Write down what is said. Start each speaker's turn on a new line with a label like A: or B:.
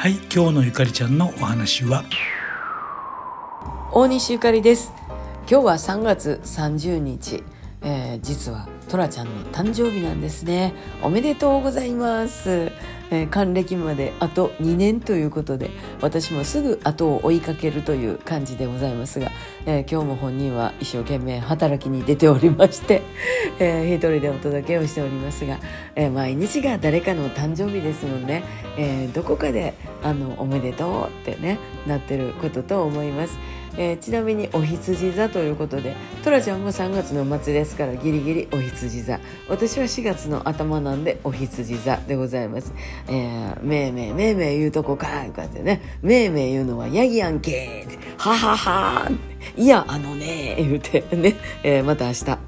A: はい今日のゆかりちゃんのお話は？
B: 大西ゆかりです。今日は3月30日、えー、実はトラちゃんの誕生日なんですね。おめでとうございます。えー、還暦まであと2年ということで私もすぐ後を追いかけるという感じでございますが、えー、今日も本人は一生懸命働きに出ておりまして、えー、一人でお届けをしておりますが、えー、毎日が誰かの誕生日ですもんね、え、どこかであのおめでとうってねなってることと思います。えー、ちなみにお羊座ということでトラちゃんも3月の末ですからギリギリお羊座。私は4月の頭なんでお羊座でございます、えー、めいめいめいめい言うとこかいうかってね。めいめい言うのはヤギやんけはははいやあのね言うてね、えー、また明日。